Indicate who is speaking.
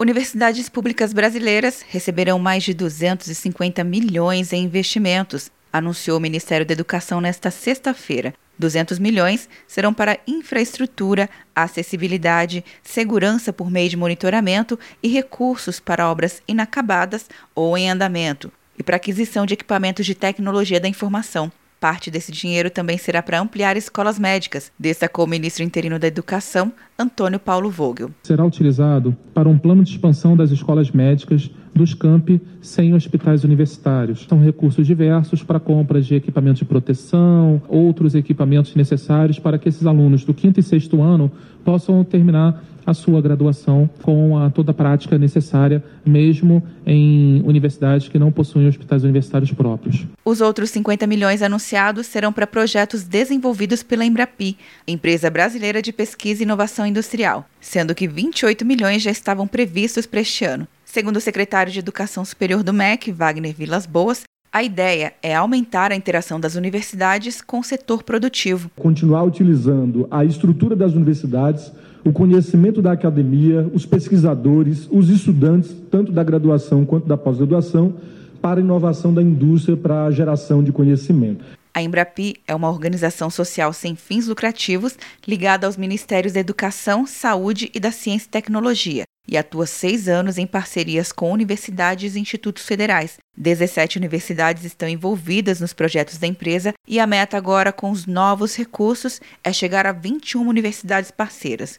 Speaker 1: Universidades públicas brasileiras receberão mais de 250 milhões em investimentos, anunciou o Ministério da Educação nesta sexta-feira. 200 milhões serão para infraestrutura, acessibilidade, segurança por meio de monitoramento e recursos para obras inacabadas ou em andamento, e para aquisição de equipamentos de tecnologia da informação. Parte desse dinheiro também será para ampliar escolas médicas, destacou o ministro interino da Educação, Antônio Paulo Vogel.
Speaker 2: Será utilizado para um plano de expansão das escolas médicas dos campi sem hospitais universitários. São recursos diversos para compras de equipamentos de proteção, outros equipamentos necessários para que esses alunos do quinto e sexto ano possam terminar a sua graduação com a, toda a prática necessária, mesmo em universidades que não possuem hospitais universitários próprios.
Speaker 1: Os outros 50 milhões anunciados serão para projetos desenvolvidos pela Embrapi, empresa brasileira de pesquisa e inovação industrial, sendo que 28 milhões já estavam previstos para este ano. Segundo o secretário de Educação Superior do MEC, Wagner Vilas Boas, a ideia é aumentar a interação das universidades com o setor produtivo.
Speaker 3: Continuar utilizando a estrutura das universidades o conhecimento da academia, os pesquisadores, os estudantes, tanto da graduação quanto da pós-graduação, para a inovação da indústria para a geração de conhecimento.
Speaker 1: A Embrapi é uma organização social sem fins lucrativos ligada aos Ministérios da Educação, Saúde e da Ciência e Tecnologia e atua seis anos em parcerias com universidades e institutos federais. 17 universidades estão envolvidas nos projetos da empresa e a meta agora, com os novos recursos, é chegar a 21 universidades parceiras.